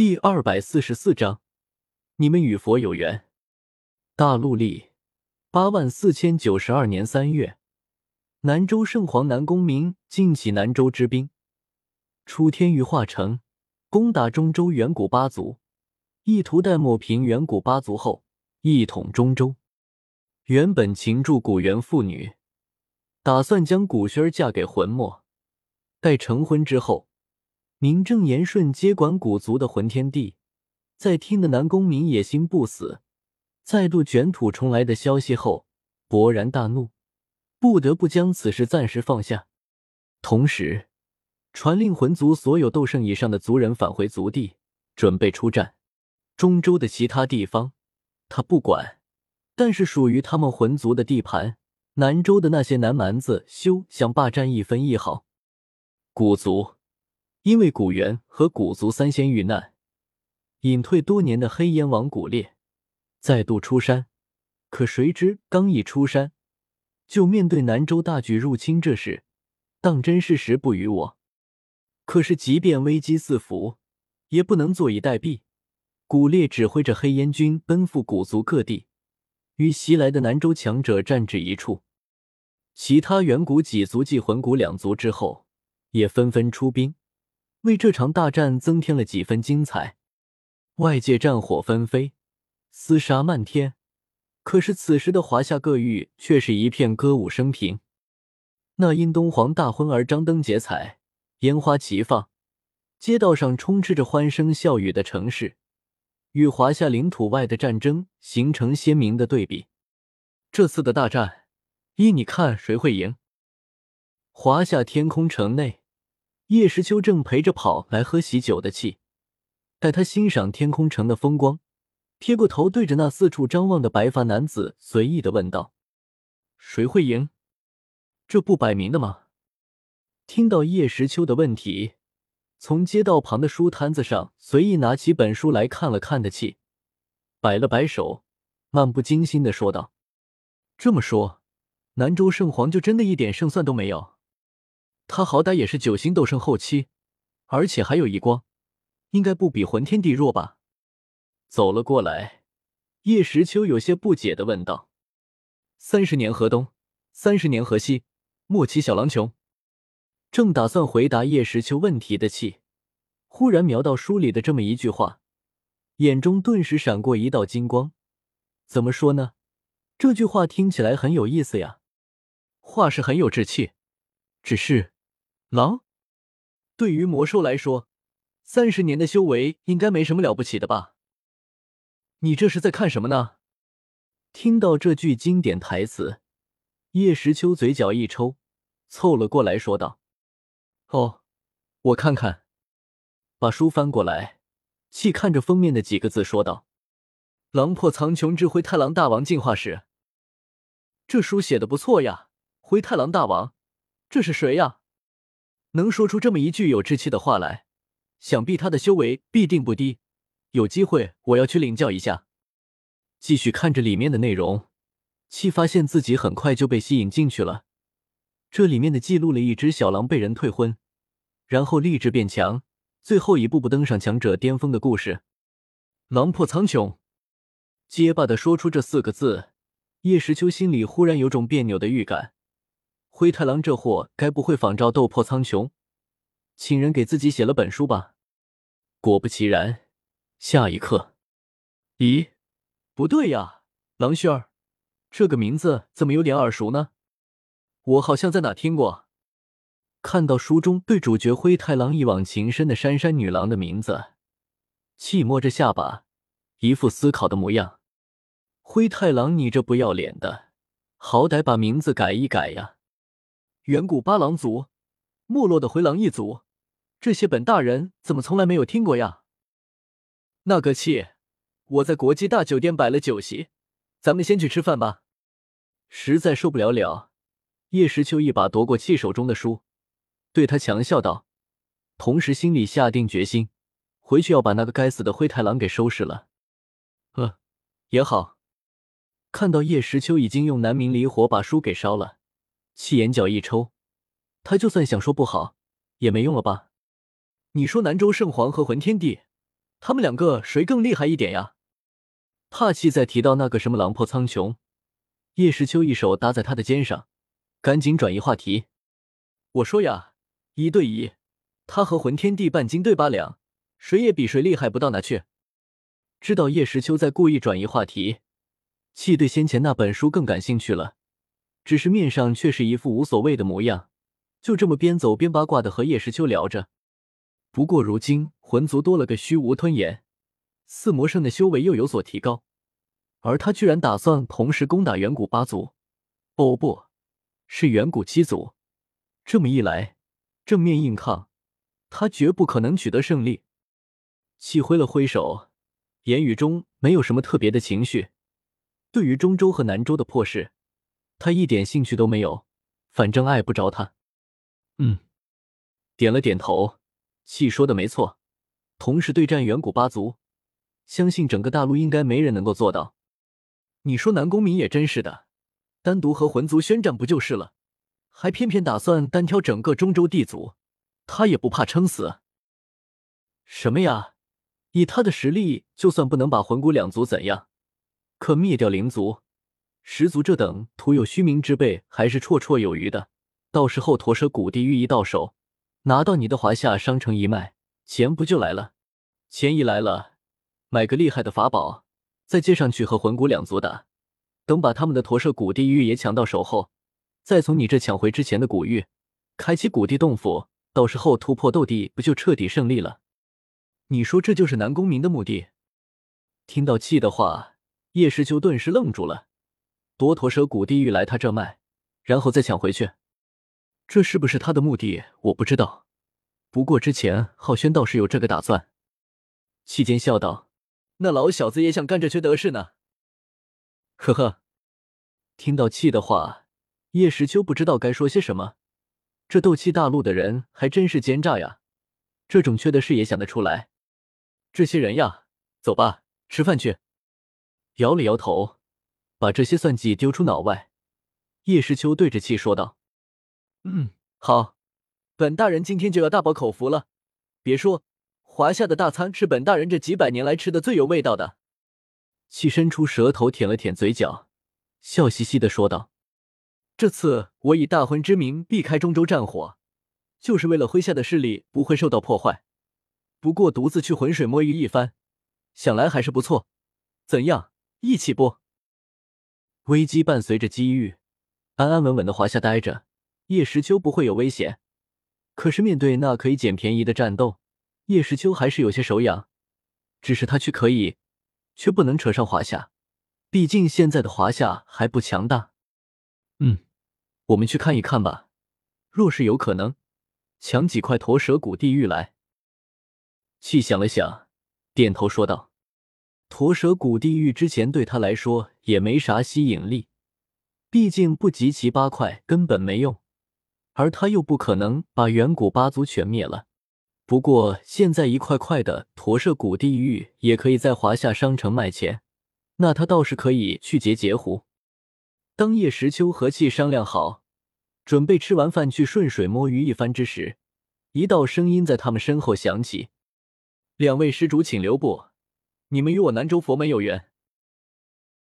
第二百四十四章，你们与佛有缘。大陆历八万四千九十二年三月，南州圣皇南宫明进起南州之兵，出天羽化城，攻打中州远古八族，意图待抹平远古八族后，一统中州。原本擒住古元妇女，打算将古轩儿嫁给魂墨，待成婚之后。名正言顺接管古族的魂天帝，在听得南宫明野心不死，再度卷土重来的消息后，勃然大怒，不得不将此事暂时放下。同时，传令魂族所有斗圣以上的族人返回族地，准备出战。中州的其他地方，他不管，但是属于他们魂族的地盘，南州的那些南蛮子休想霸占一分一毫。古族。因为古猿和古族三仙遇难，隐退多年的黑烟王古烈再度出山，可谁知刚一出山，就面对南州大举入侵这事，当真是时不与我。可是即便危机四伏，也不能坐以待毙。古烈指挥着黑烟军奔赴古族各地，与袭来的南州强者战至一处。其他远古几族继魂骨两族之后，也纷纷出兵。为这场大战增添了几分精彩，外界战火纷飞，厮杀漫天。可是此时的华夏各域却是一片歌舞升平。那因东皇大婚而张灯结彩、烟花齐放、街道上充斥着欢声笑语的城市，与华夏领土外的战争形成鲜明的对比。这次的大战，依你看谁会赢？华夏天空城内。叶时秋正陪着跑来喝喜酒的气，待他欣赏天空城的风光，贴过头对着那四处张望的白发男子随意的问道：“谁会赢？这不摆明的吗？”听到叶时秋的问题，从街道旁的书摊子上随意拿起本书来看了看的气，摆了摆手，漫不经心的说道：“这么说，南州圣皇就真的一点胜算都没有？”他好歹也是九星斗圣后期，而且还有一光，应该不比魂天帝弱吧？走了过来，叶时秋有些不解的问道：“三十年河东，三十年河西，莫欺小郎穷。”正打算回答叶时秋问题的气，忽然瞄到书里的这么一句话，眼中顿时闪过一道金光。怎么说呢？这句话听起来很有意思呀，话是很有志气，只是。狼，对于魔兽来说，三十年的修为应该没什么了不起的吧？你这是在看什么呢？听到这句经典台词，叶时秋嘴角一抽，凑了过来说道：“哦，我看看。”把书翻过来，细看着封面的几个字，说道：“狼破苍穹之灰太狼大王进化史。”这书写的不错呀，灰太狼大王，这是谁呀？能说出这么一句有志气的话来，想必他的修为必定不低。有机会我要去领教一下。继续看着里面的内容，气发现自己很快就被吸引进去了。这里面的记录了一只小狼被人退婚，然后立志变强，最后一步步登上强者巅峰的故事。狼破苍穹，结巴的说出这四个字，叶时秋心里忽然有种别扭的预感。灰太狼这货该不会仿照斗破苍穹，请人给自己写了本书吧？果不其然，下一刻，咦，不对呀，狼轩儿，这个名字怎么有点耳熟呢？我好像在哪听过。看到书中对主角灰太狼一往情深的珊珊女郎的名字，气摸着下巴，一副思考的模样。灰太狼，你这不要脸的，好歹把名字改一改呀！远古八狼族，没落的回狼一族，这些本大人怎么从来没有听过呀？那个气，我在国际大酒店摆了酒席，咱们先去吃饭吧。实在受不了了，叶时秋一把夺过气手中的书，对他强笑道，同时心里下定决心，回去要把那个该死的灰太狼给收拾了。呃，也好，看到叶时秋已经用南明离火把书给烧了。气眼角一抽，他就算想说不好，也没用了吧？你说南州圣皇和魂天帝，他们两个谁更厉害一点呀？帕气在提到那个什么狼破苍穹，叶时秋一手搭在他的肩上，赶紧转移话题。我说呀，一对一，他和魂天帝半斤对八两，谁也比谁厉害不到哪去。知道叶时秋在故意转移话题，气对先前那本书更感兴趣了，只是面上却是一副无所谓的模样，就这么边走边八卦的和叶时秋聊着。不过如今魂族多了个虚无吞炎，四魔圣的修为又有所提高，而他居然打算同时攻打远古八族，哦不，是远古七族。这么一来，正面硬抗，他绝不可能取得胜利。气挥了挥手，言语中没有什么特别的情绪。对于中州和南州的破事，他一点兴趣都没有，反正碍不着他。嗯，点了点头。气说的没错，同时对战远古八族，相信整个大陆应该没人能够做到。你说南宫明也真是的，单独和魂族宣战不就是了，还偏偏打算单挑整个中州地族，他也不怕撑死？什么呀？以他的实力，就算不能把魂骨两族怎样，可灭掉灵族、十族这等徒有虚名之辈，还是绰绰有余的。到时候驼蛇谷地玉一到手。拿到你的华夏商城一脉，钱不就来了？钱一来了，买个厉害的法宝，再接上去和魂骨两族打。等把他们的驼舍古地玉也抢到手后，再从你这抢回之前的古玉，开启古地洞府，到时候突破斗帝，不就彻底胜利了？你说这就是南宫明的目的？听到气的话，叶师秋顿时愣住了。夺驼蛇谷地狱来他这卖，然后再抢回去。这是不是他的目的？我不知道。不过之前浩轩倒是有这个打算。期间笑道：“那老小子也想干这缺德事呢。”呵呵。听到气的话，叶时秋不知道该说些什么。这斗气大陆的人还真是奸诈呀！这种缺德事也想得出来。这些人呀，走吧，吃饭去。摇了摇头，把这些算计丢出脑外。叶时秋对着气说道。嗯，好，本大人今天就要大饱口福了。别说，华夏的大餐是本大人这几百年来吃的最有味道的。气伸出舌头舔了舔嘴角，笑嘻嘻的说道：“这次我以大婚之名避开中州战火，就是为了麾下的势力不会受到破坏。不过独自去浑水摸鱼一番，想来还是不错。怎样，义气不？危机伴随着机遇，安安稳稳的华夏待着。”叶时秋不会有危险，可是面对那可以捡便宜的战斗，叶时秋还是有些手痒。只是他却可以，却不能扯上华夏，毕竟现在的华夏还不强大。嗯，我们去看一看吧。若是有可能，抢几块驼蛇谷地狱来。气想了想，点头说道：“驼蛇谷地狱之前对他来说也没啥吸引力，毕竟不集齐八块根本没用。”而他又不可能把远古八族全灭了。不过现在一块块的驼舍谷地狱也可以在华夏商城卖钱，那他倒是可以去截截胡。当叶时秋和气商量好，准备吃完饭去顺水摸鱼一番之时，一道声音在他们身后响起：“两位施主，请留步，你们与我南州佛门有缘。”